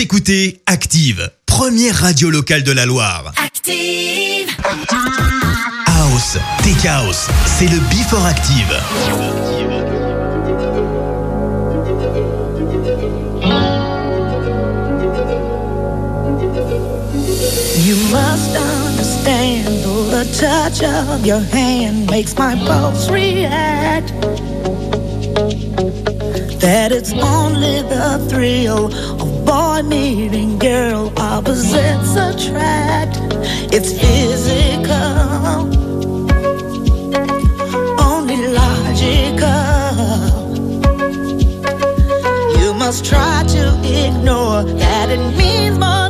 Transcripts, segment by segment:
Écoutez Active, première radio locale de la Loire. Active House, Tech House, c'est le Before Active. You must understand the touch of your hand makes my pulse react. That it's only the thrill of boy meeting girl, opposites attract. It's physical, only logical. You must try to ignore that it means more.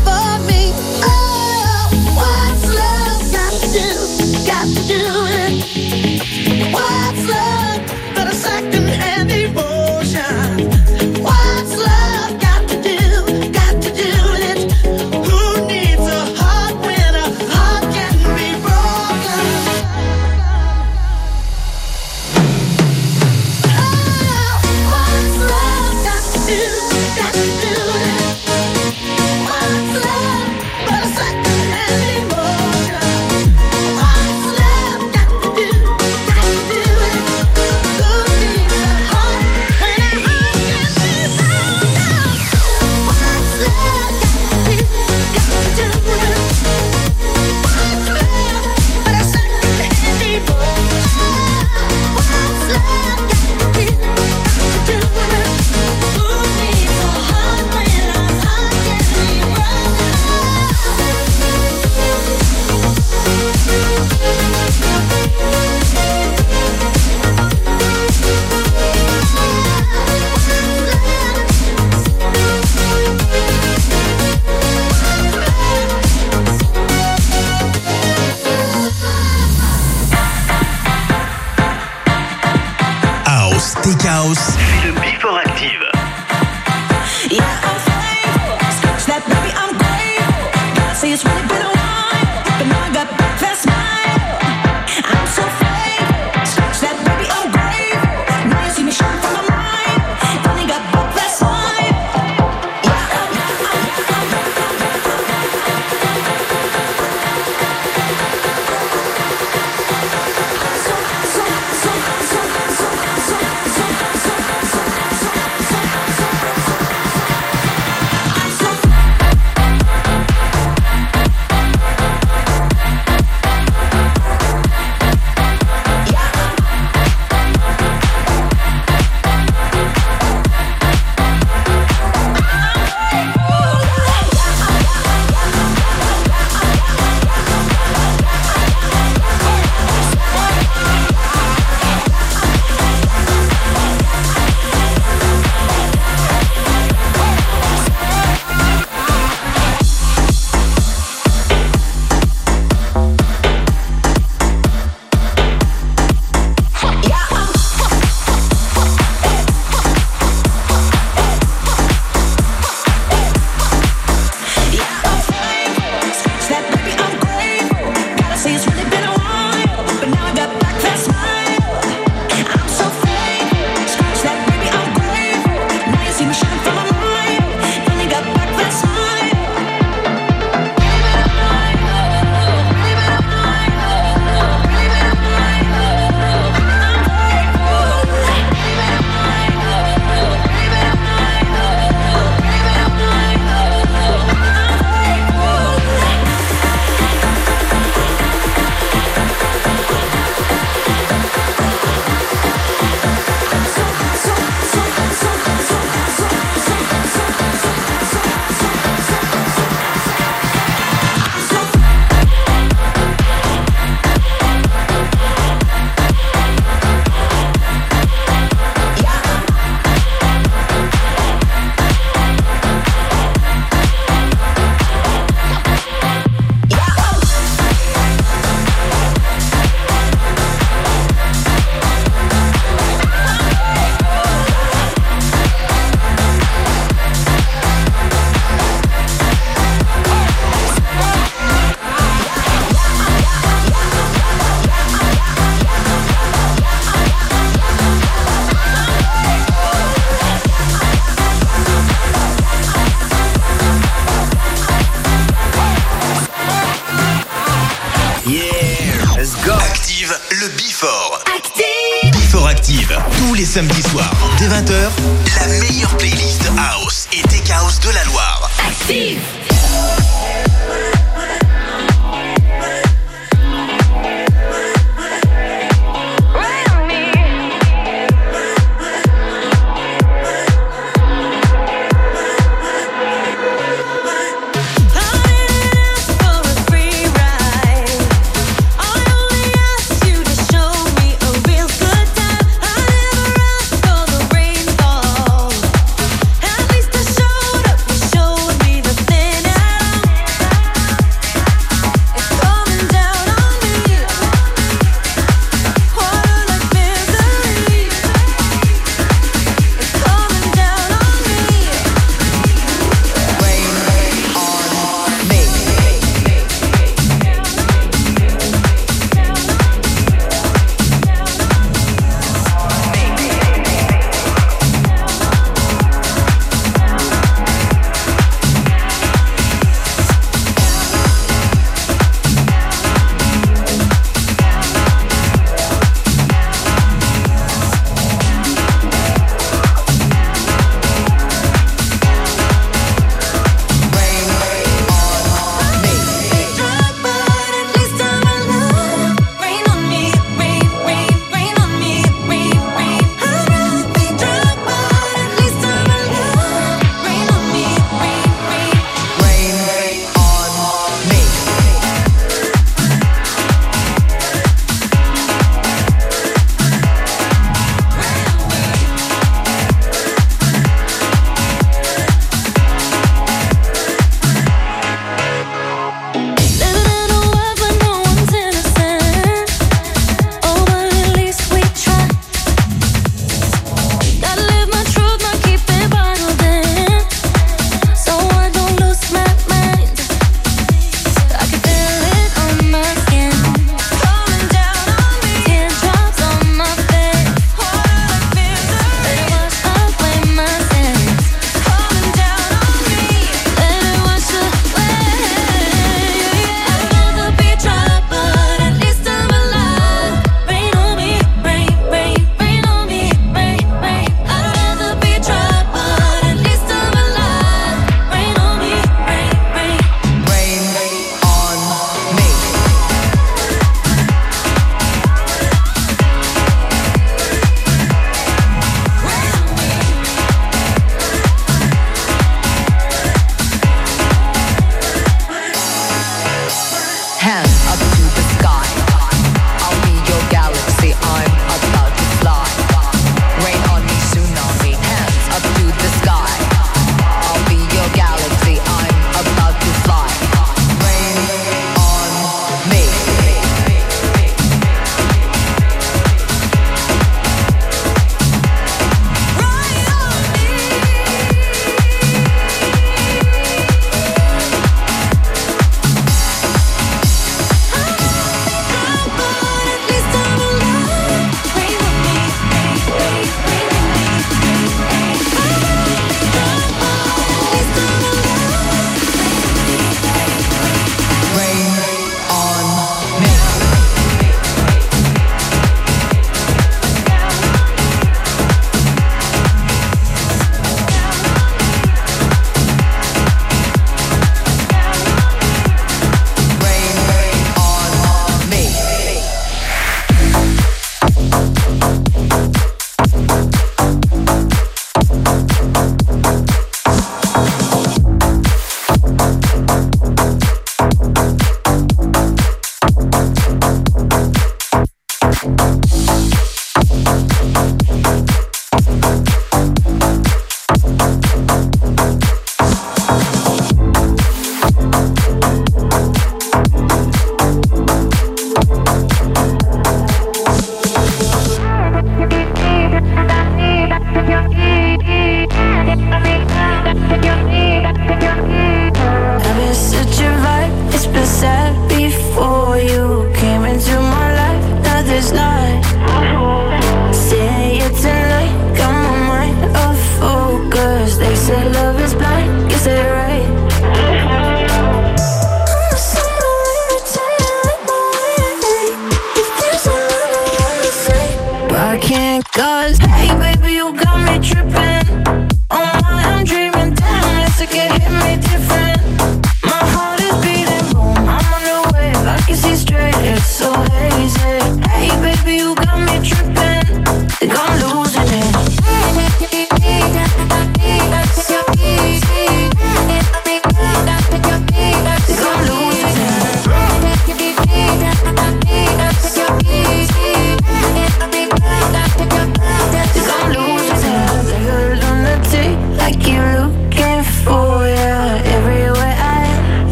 Not.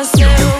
myself.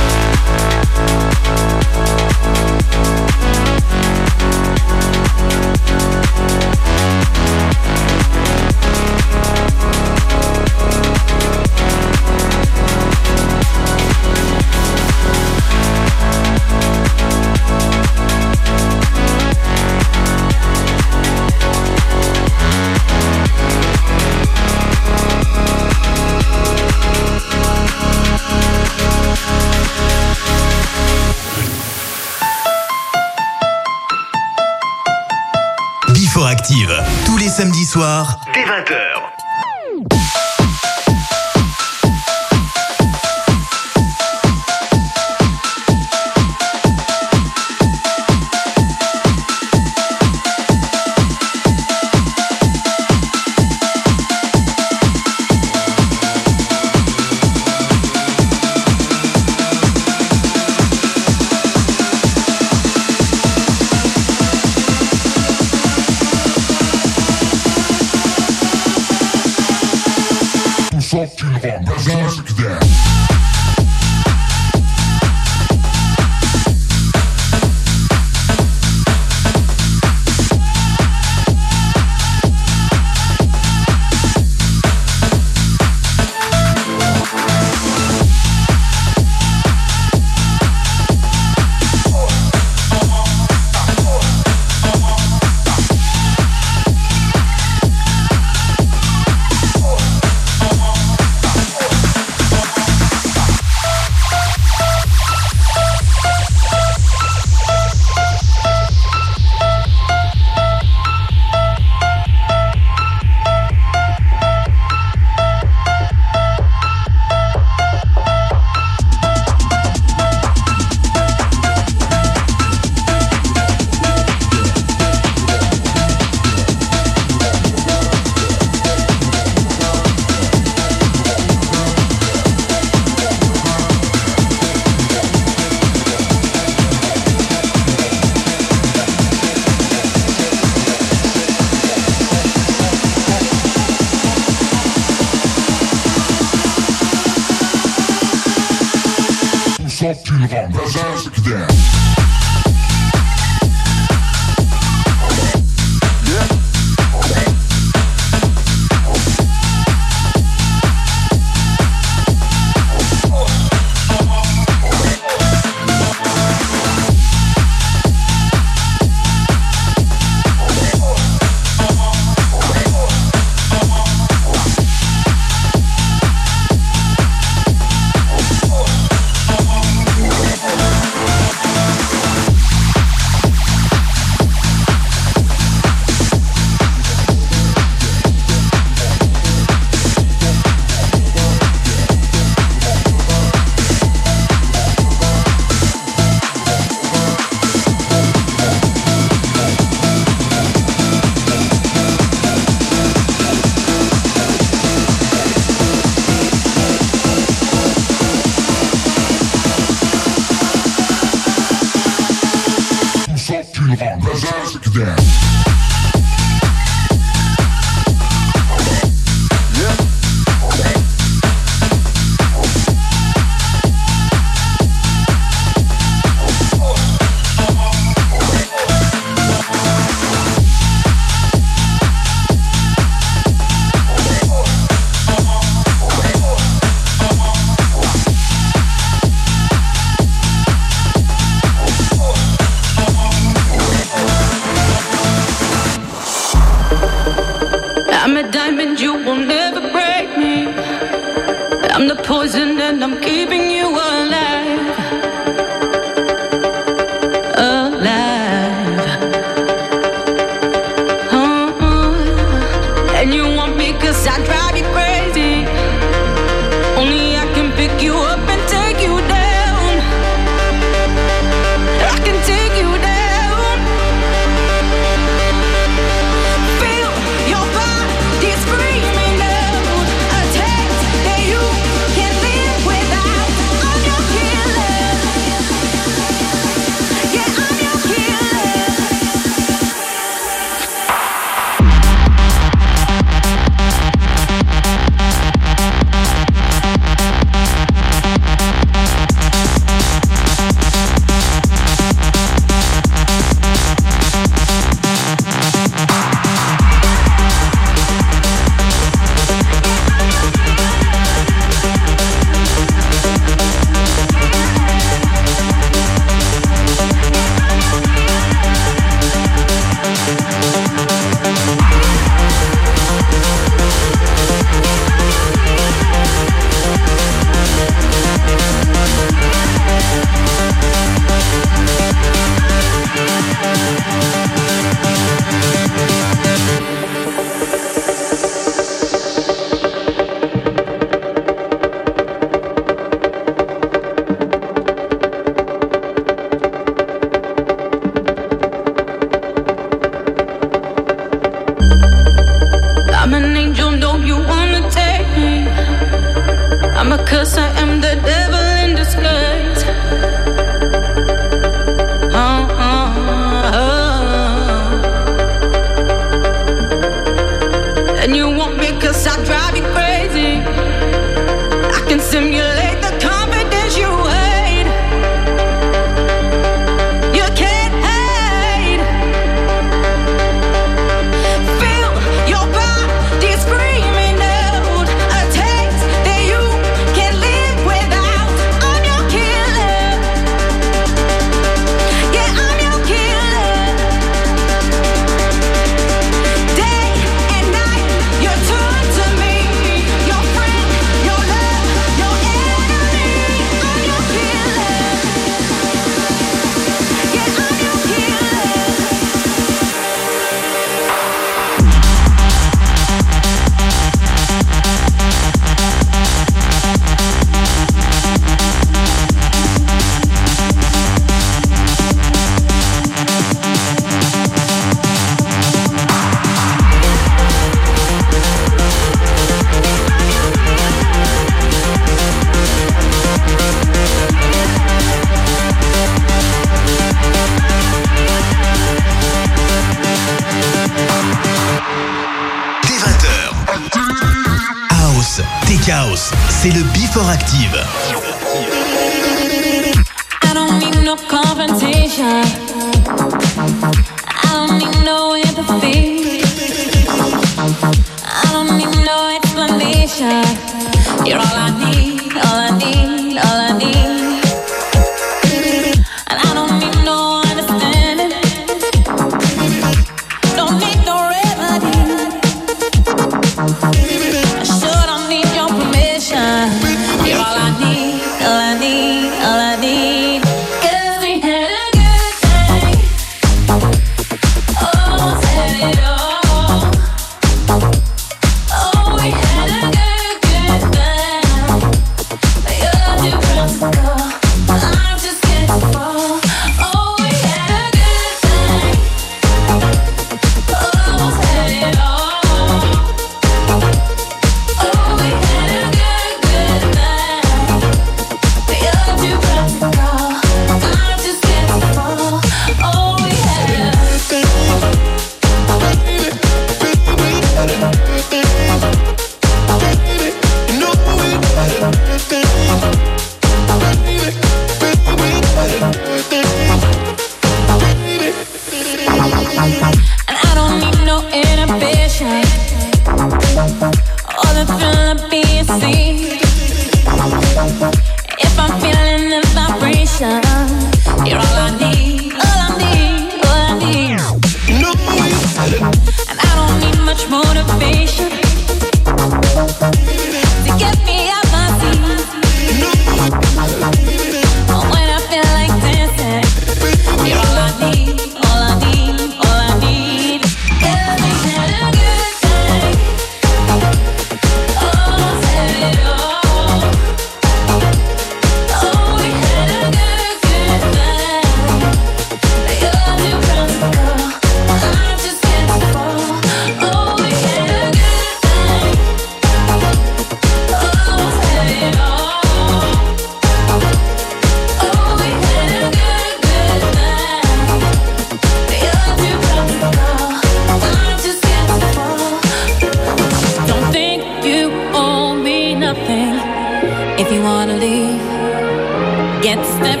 step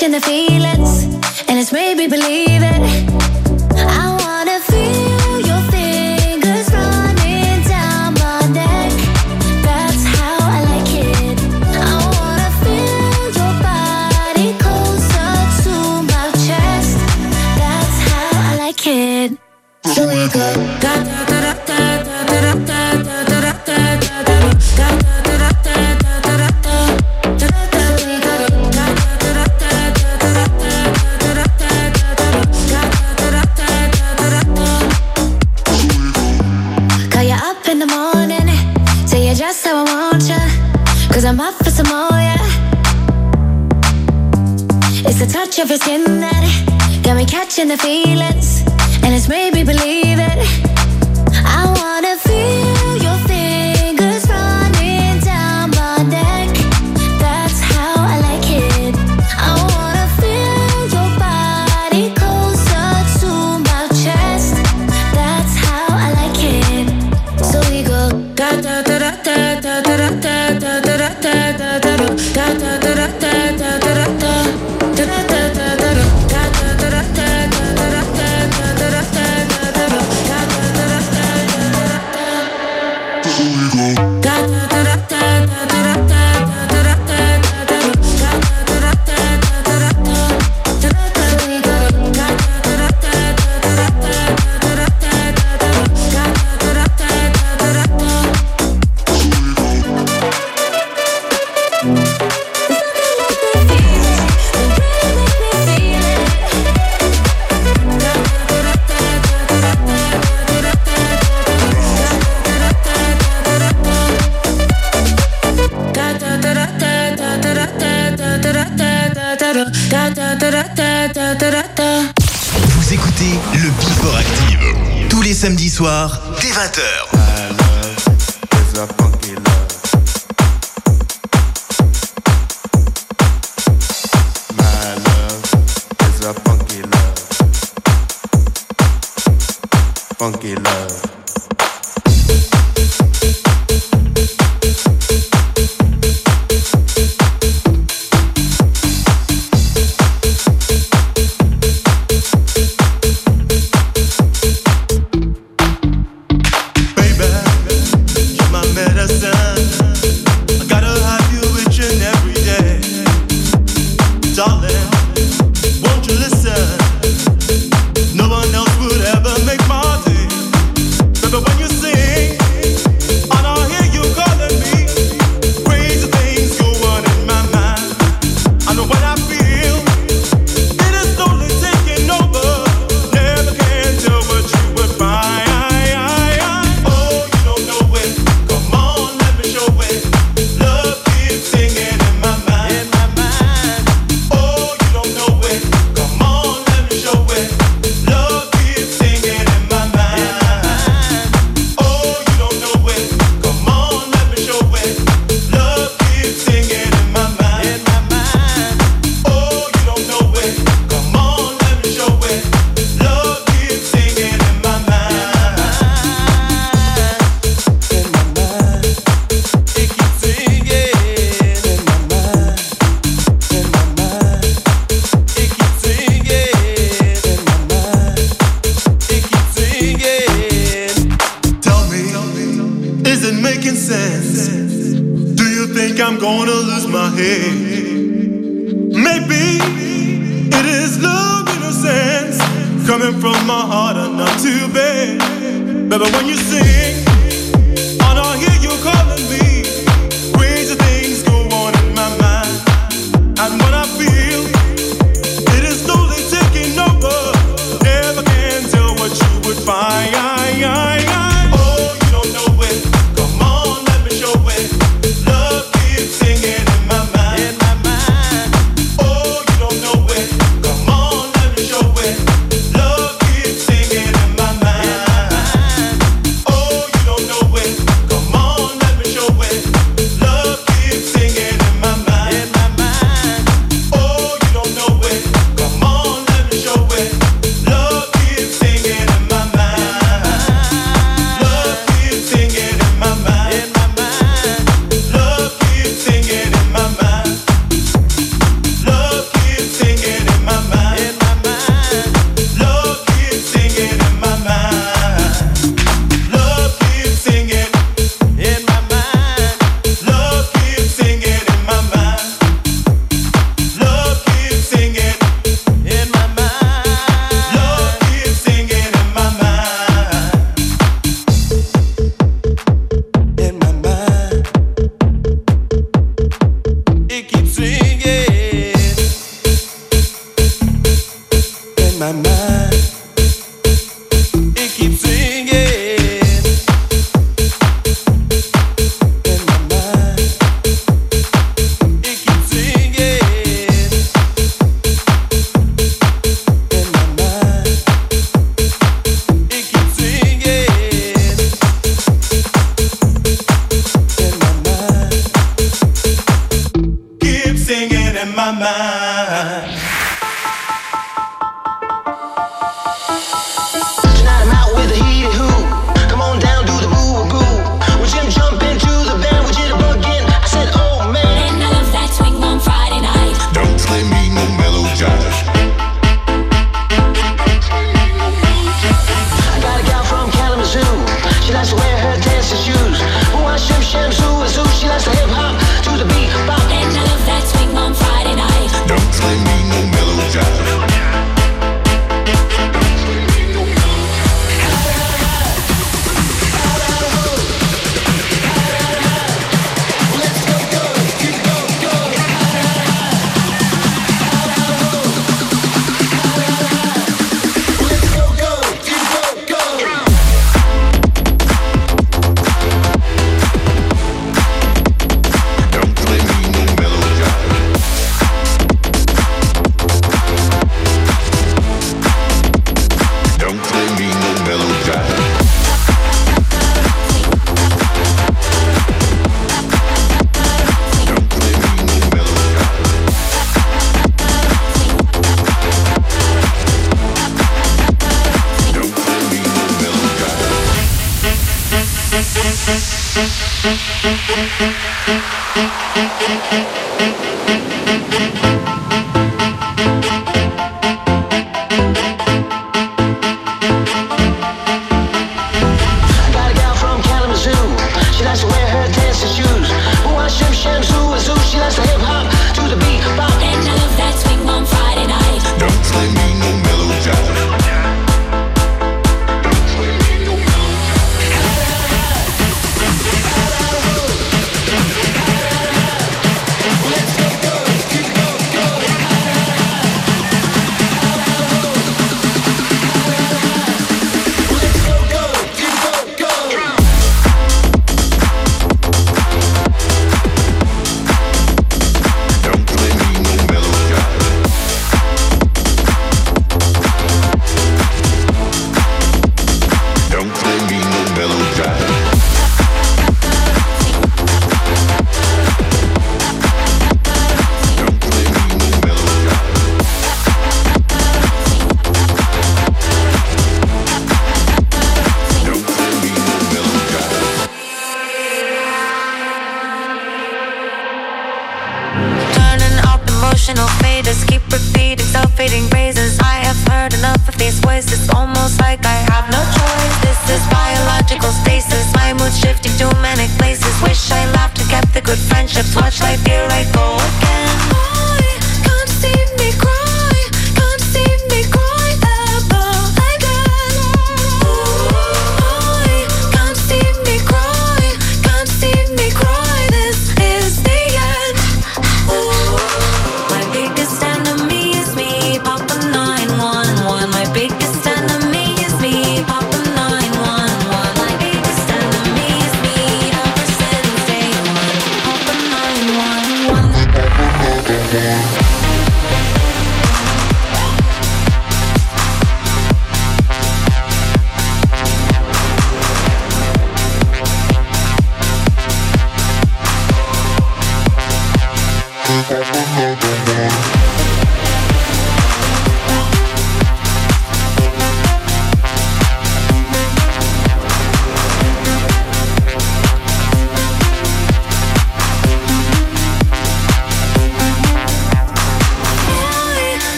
catching the feelings.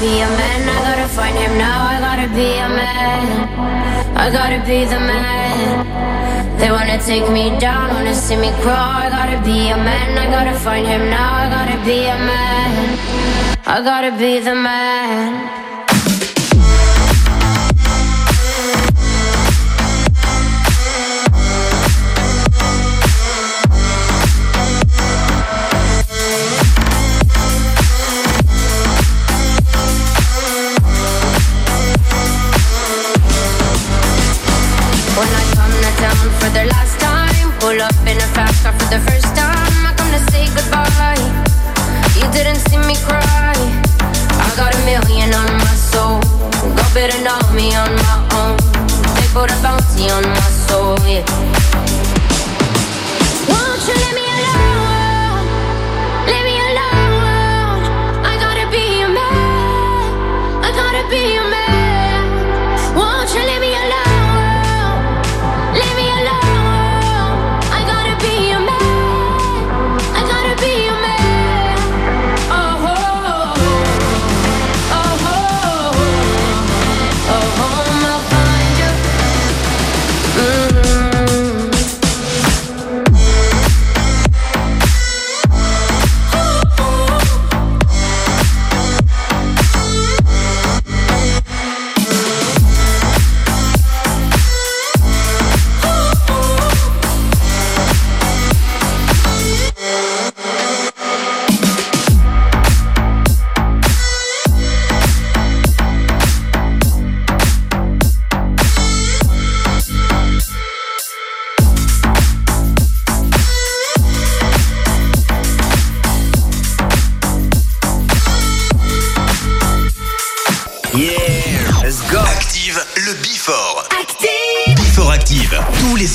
Be a man, I gotta find him now. I gotta be a man, I gotta be the man. They wanna take me down, wanna see me crawl. I gotta be a man, I gotta find him now. I gotta be a man, I gotta be the man. Pull up in a fast car for the first time. I come to say goodbye. You didn't see me cry. I got a million on my soul. Go better know me on my own. They put a bounty on my soul. Yeah. Won't you let me alone?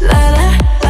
La la.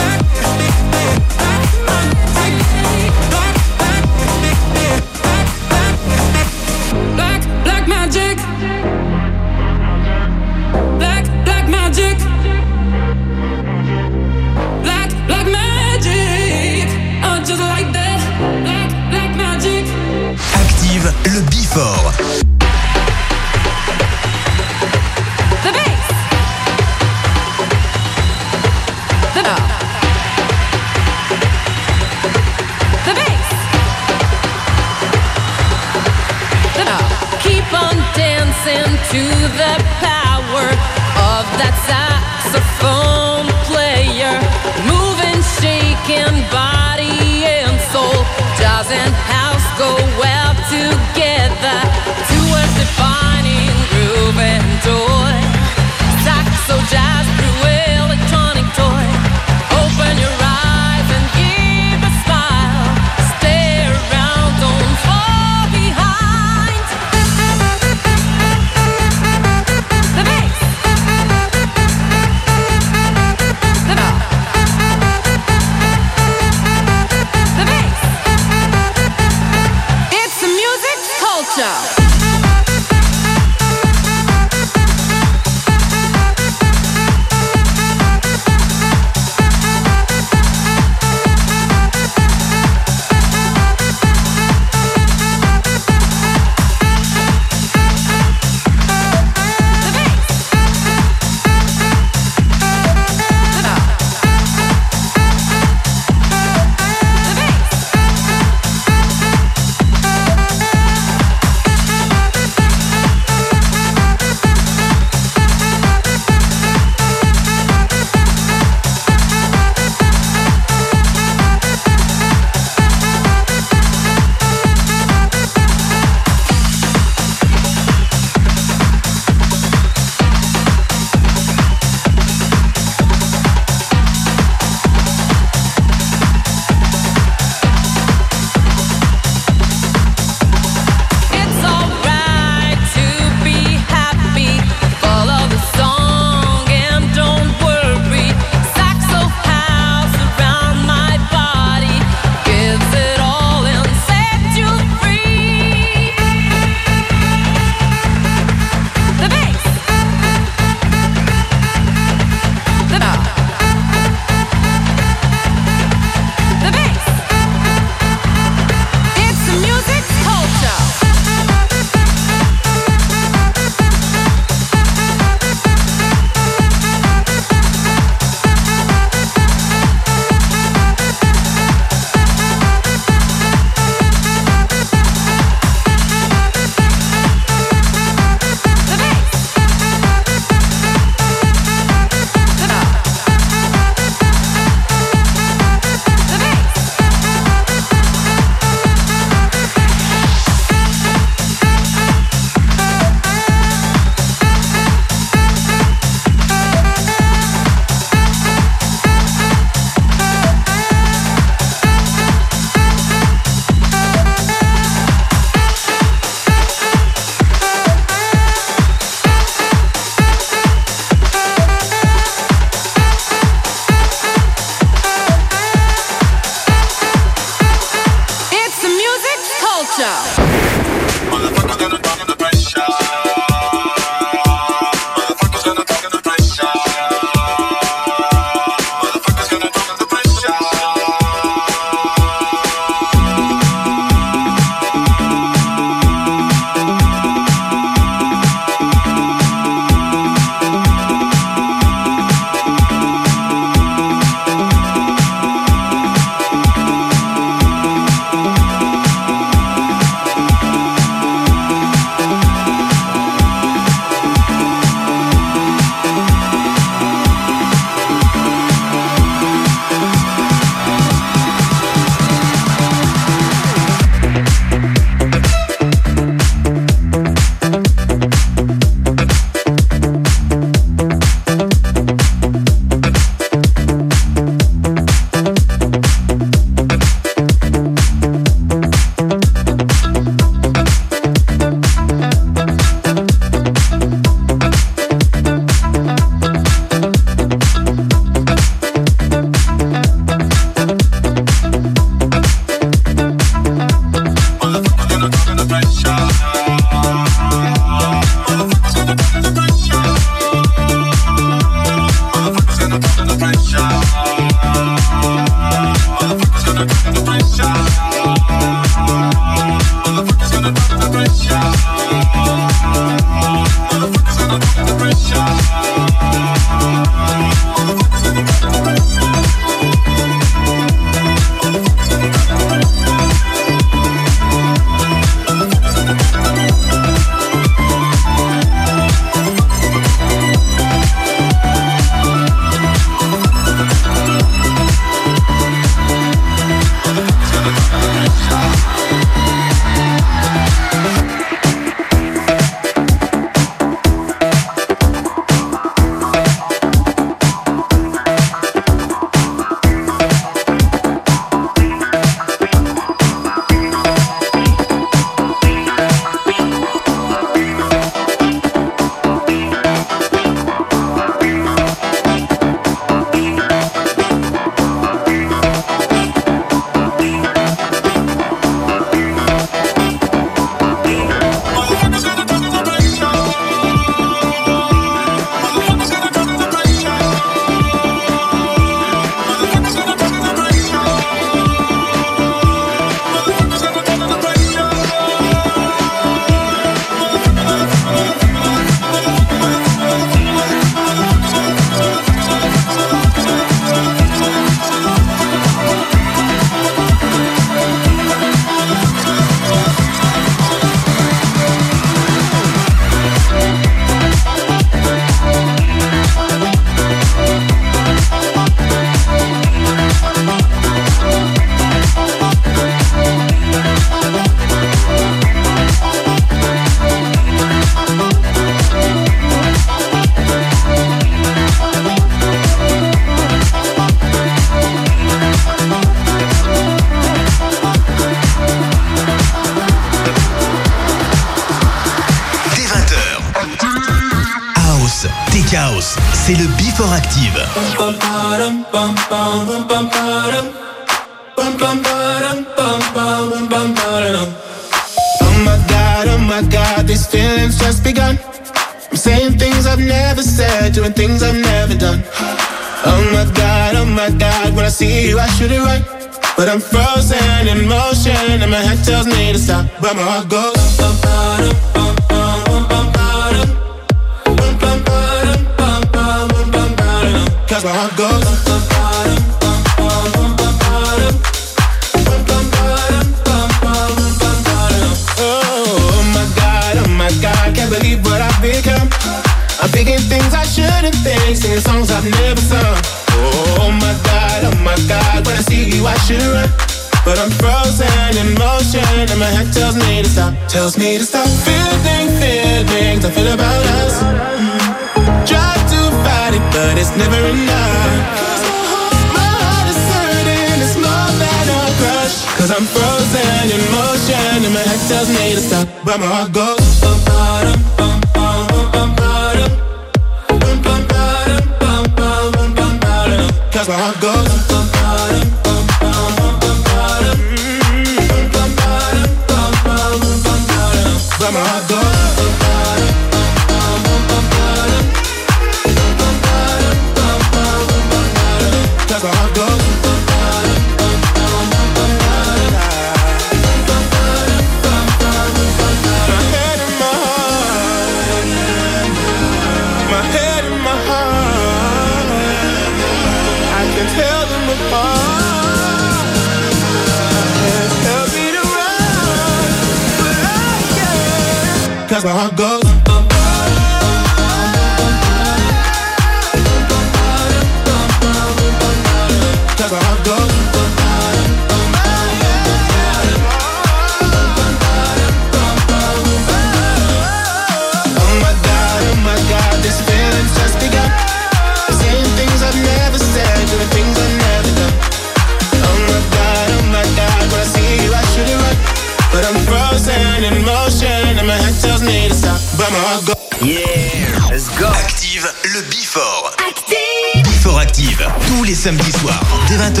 Les samedis soirs, dès 20h,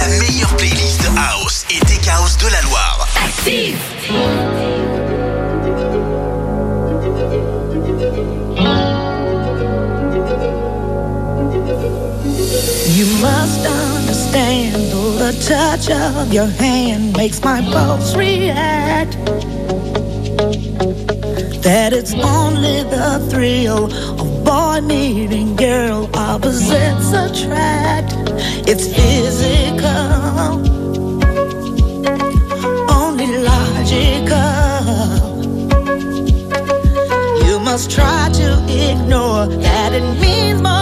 la meilleure playlist House et de la Loire. Activ. You must understand, the touch of your hand makes my pulse react that it's only the thrill boy meeting girl opposites attract. It's physical, only logical. You must try to ignore that it means more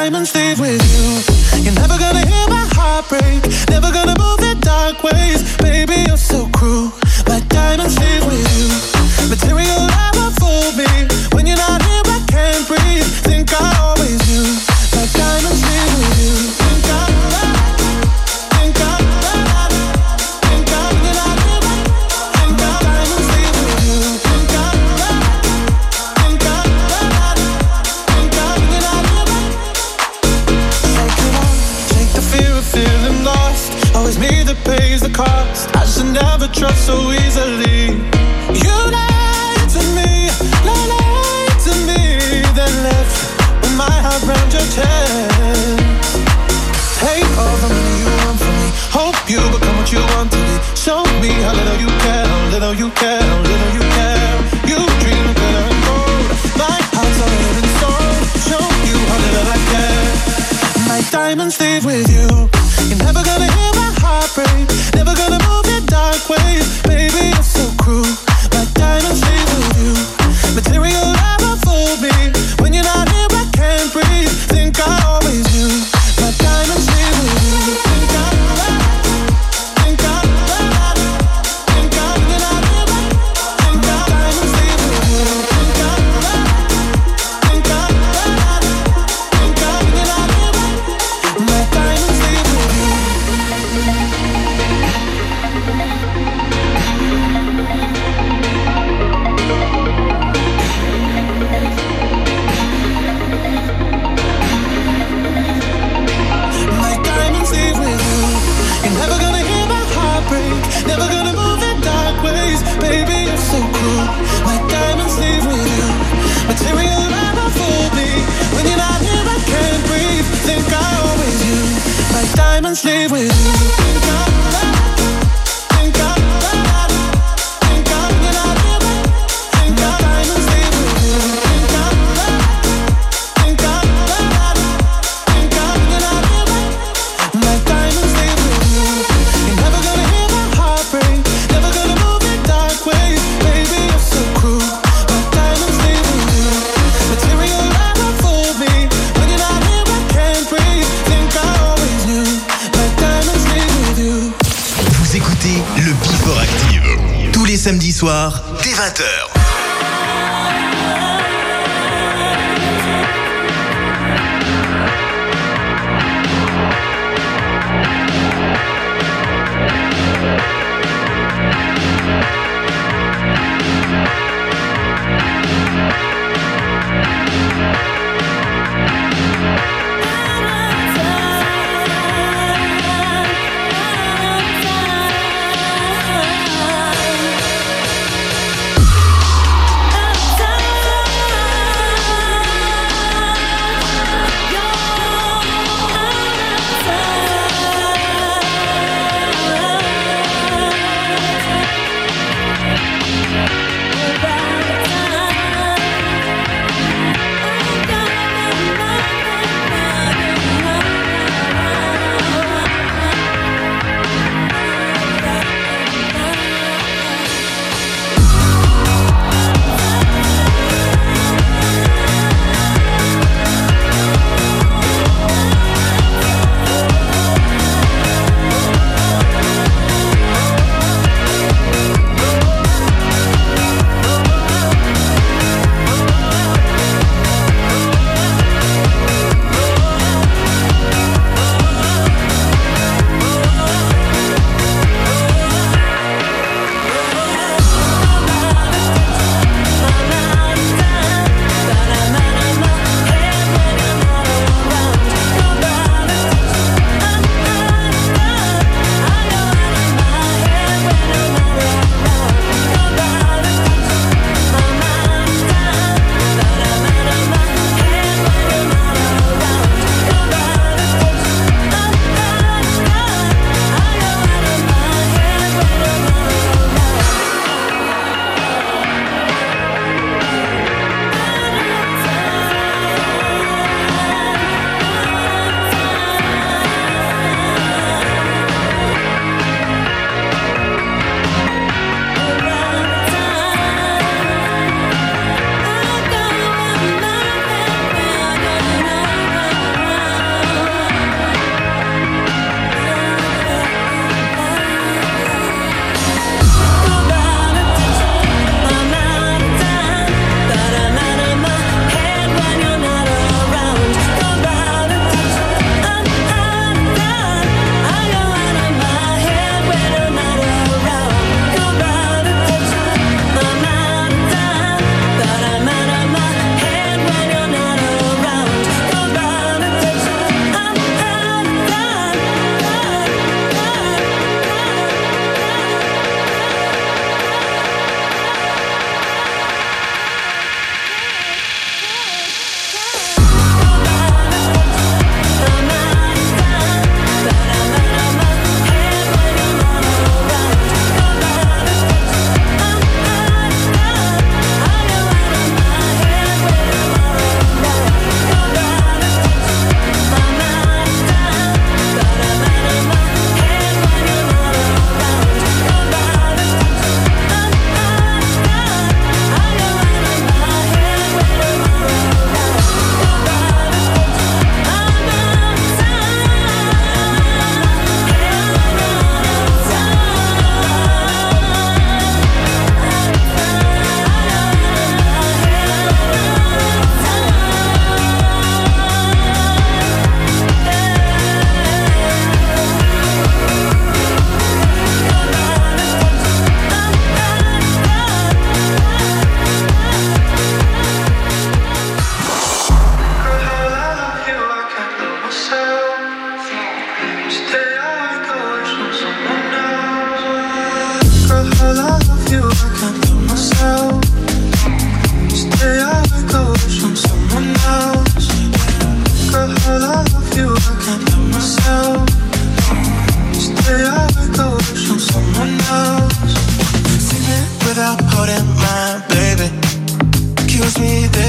Diamonds and stay with you. You're never gonna hear my heart break, never gonna move in dark ways. Baby, you're so cruel. My diamonds and stay with you. Material never fooled me when you're not here.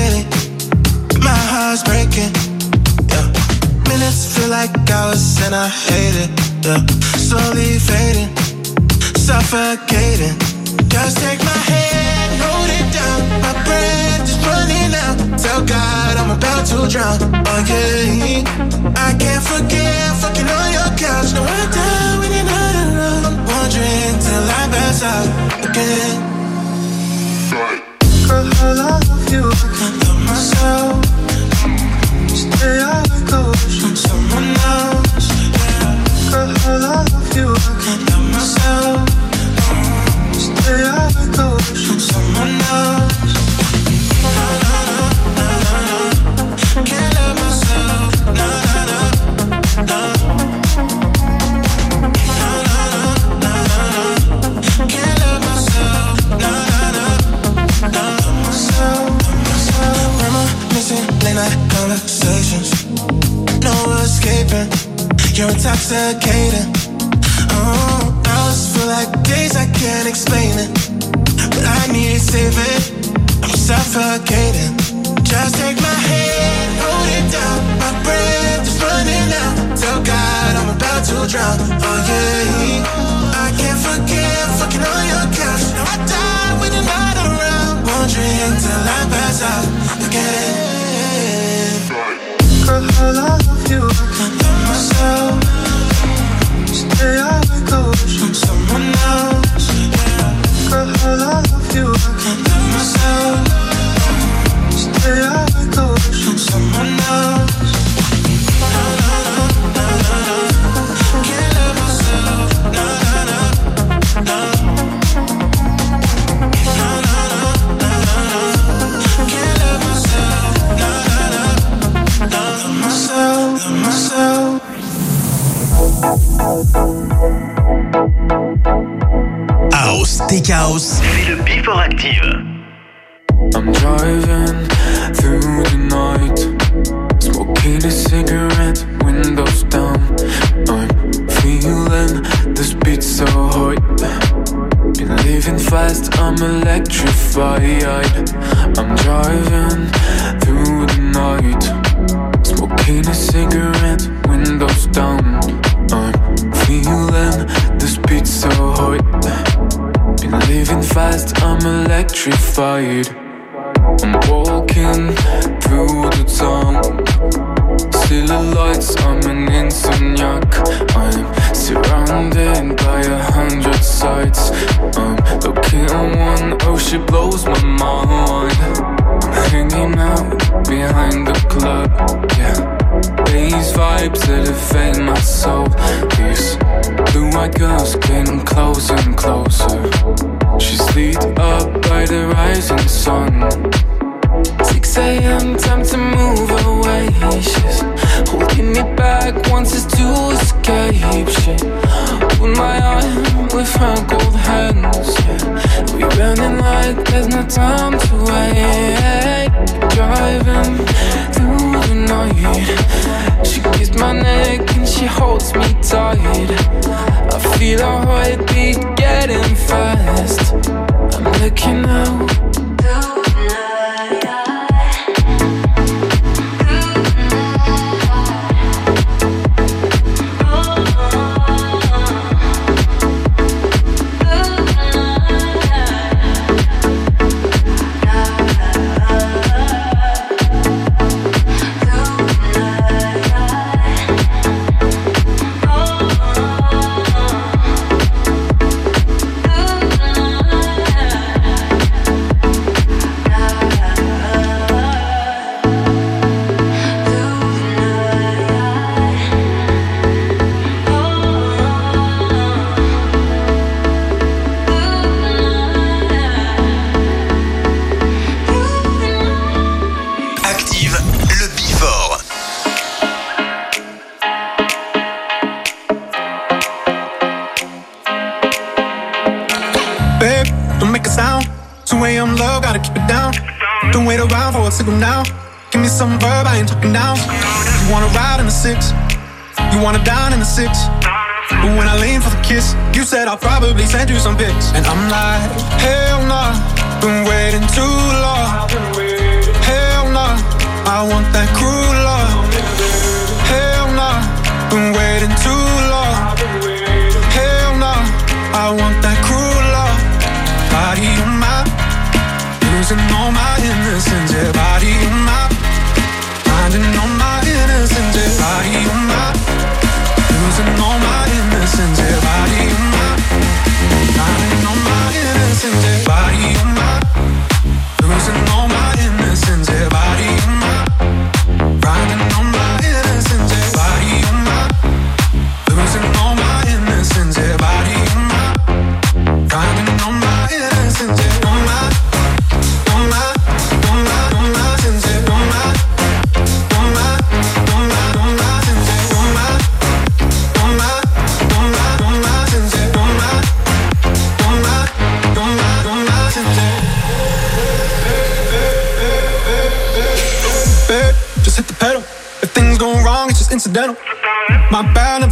Me daily. My heart's breaking. Yeah. Minutes feel like hours and I hate it. Yeah. Slowly fading, suffocating. Just take my hand, hold it down. My breath is running out. Tell God I'm about to drown. Oh. I can't forget fucking on your couch. No, I die when you're not around. I'm wondering till I pass out again. You. I can't love myself. Stay You're intoxicating. Oh, hours feel like days I can't explain it. But I need saving. I'm suffocating. Just take my hand, hold it down. My breath is running out. Tell God I'm about to drown. Oh yeah, I can't forget fucking on your couch. Now I die when you're not around. Wondering till I pass out again. I love you. You. I can't Active. Feel her heartbeat getting fast. I'm looking out. send you some pics. And I'm like, hell nah, been waiting too long.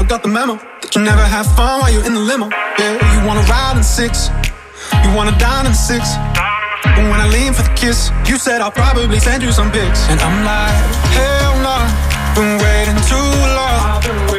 got the memo that you never have fun while you're in the limo. Yeah, you wanna ride in six, you wanna dine in six. But when I lean for the kiss, you said I'll probably send you some pics, and I'm like, hell no, nah, been waiting too long.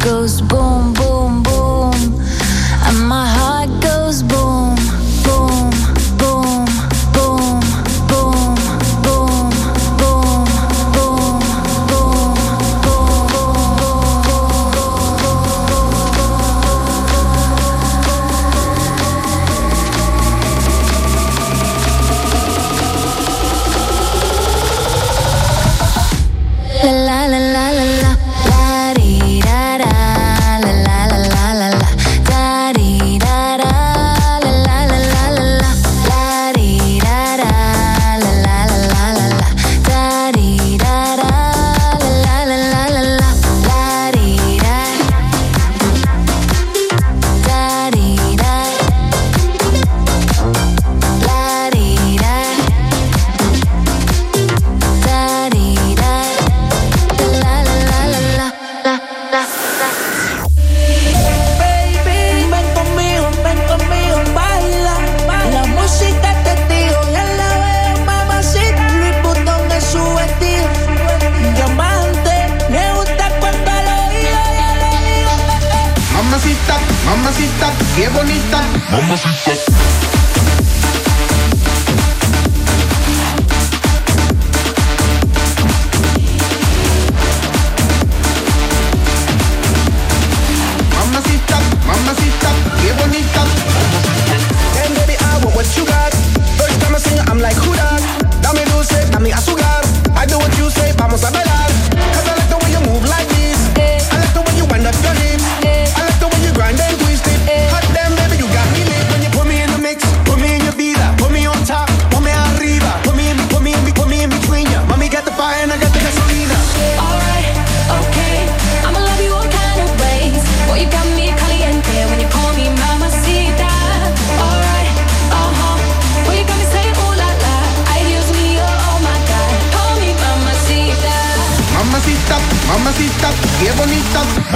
goes boom.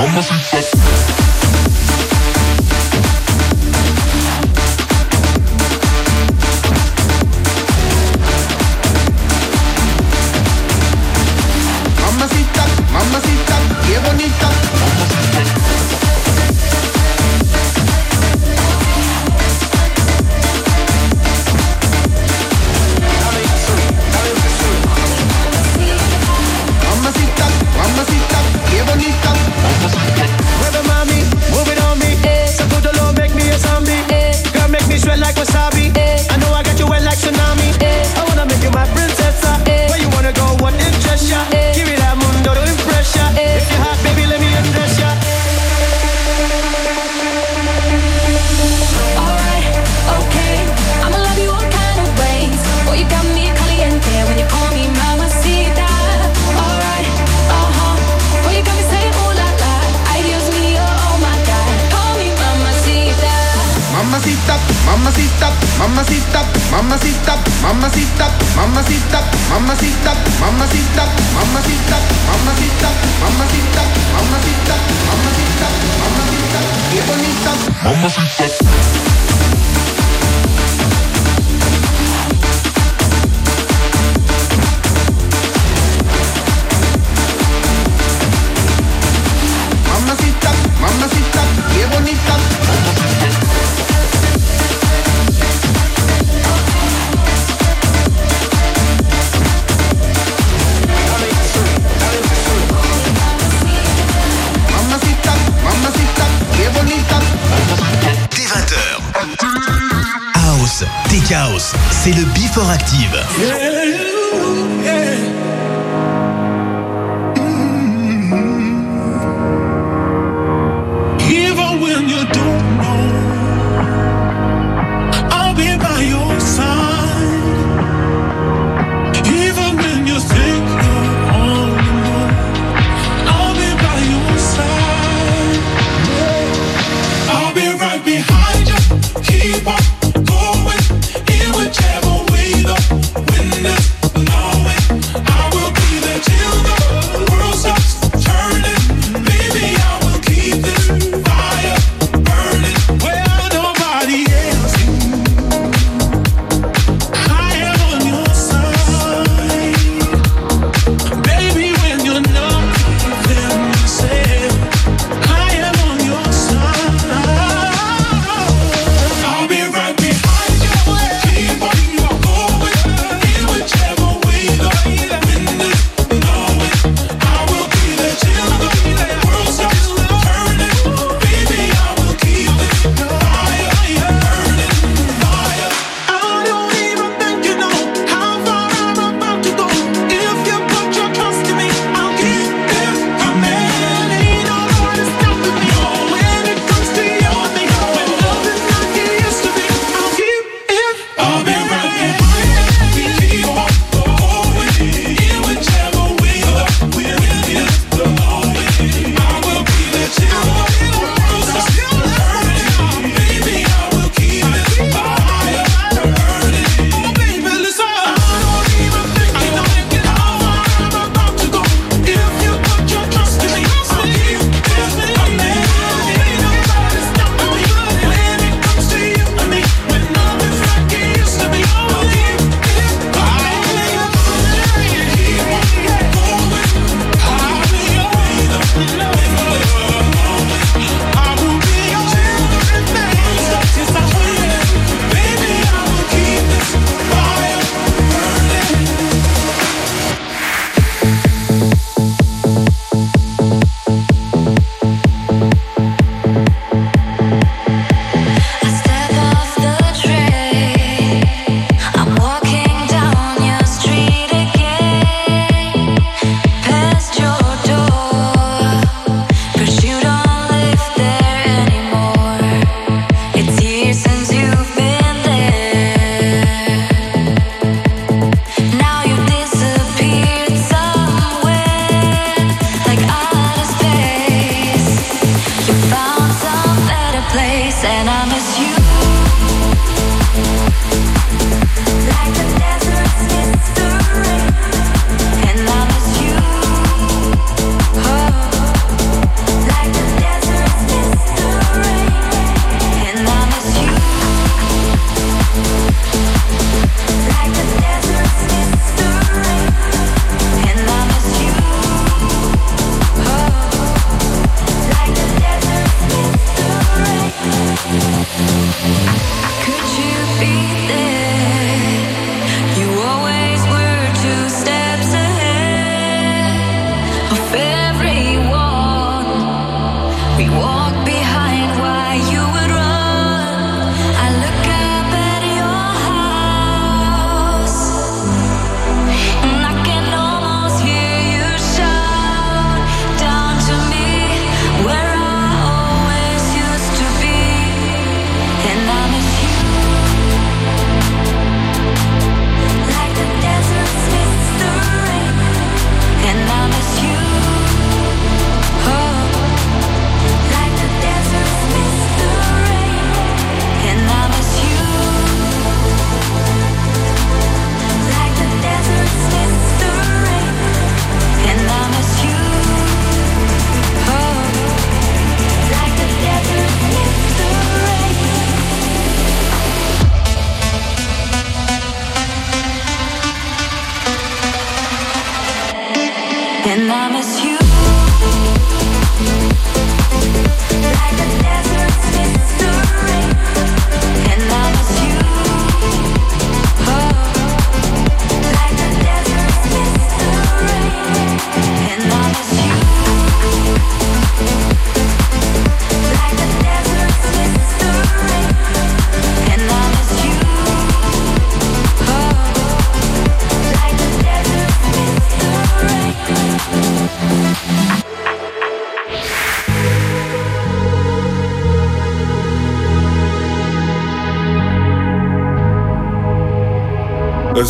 Maman.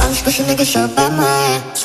i'm special Pushing niggas up by my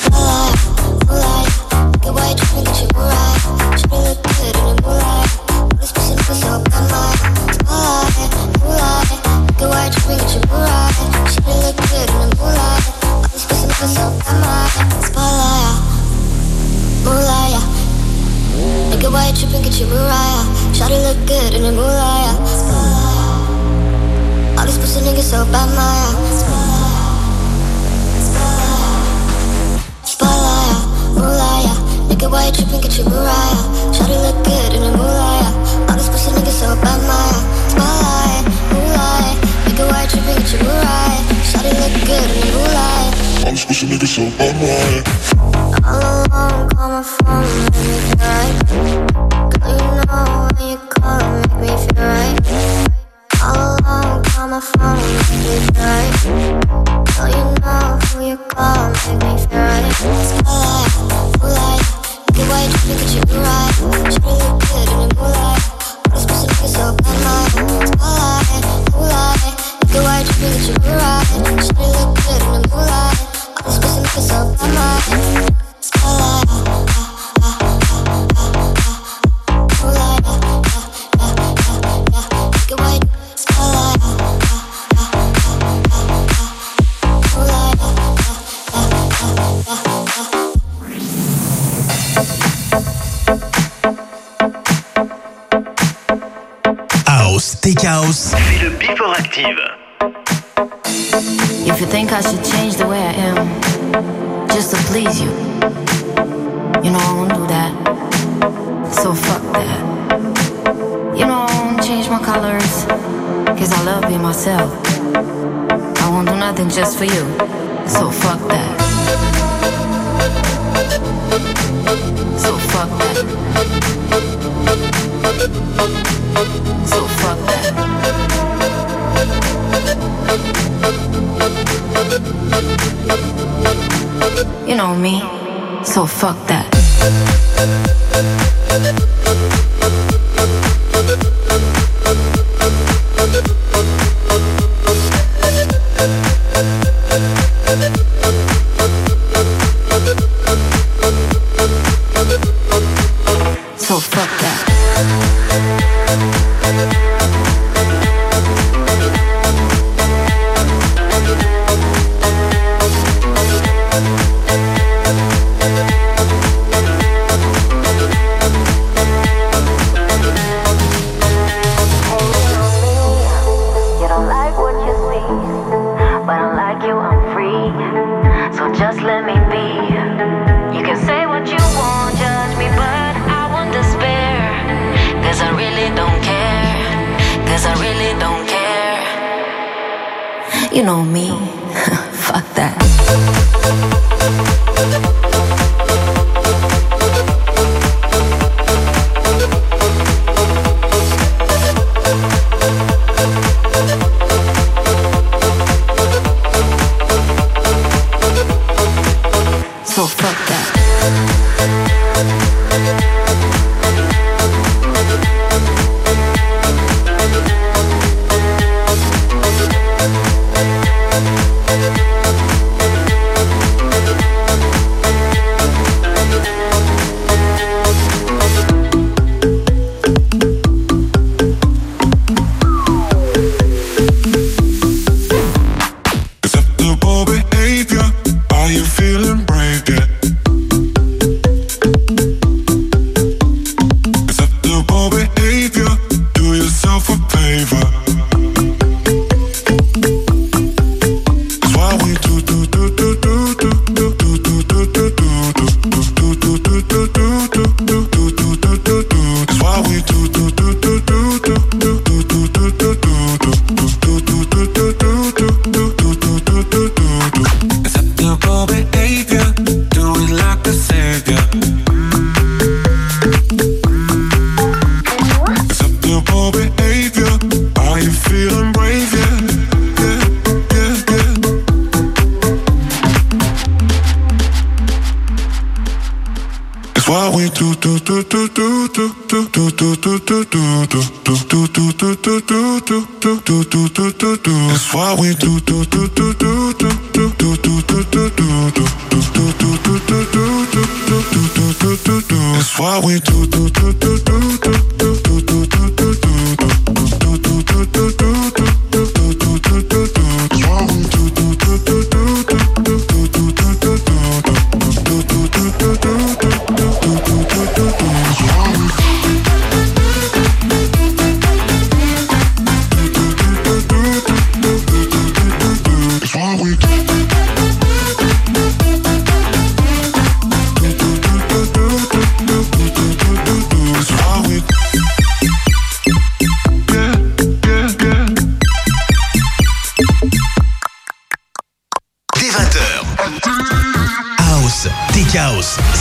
for you, so fuck that. So fuck that. So fuck that. You know me, so fuck that.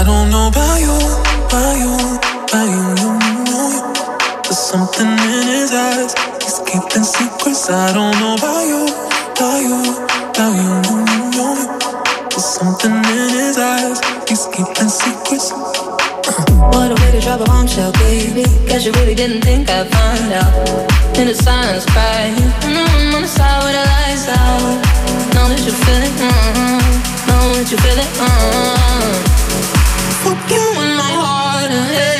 I don't know about you, about you, about you, you, you, you. There's something in his eyes. He's keeping secrets. I don't know about you, about you, about you, you, you, you. There's something in his eyes. He's keeping secrets. Uh. What a way to drop a bombshell, baby. Guess you really didn't think I'd find out. In the silence, crying. Mm-hmm, on the side where the lights out. Know that you feel it. Mm-hmm. Know that you feel it. Mm-hmm fucking with my heart and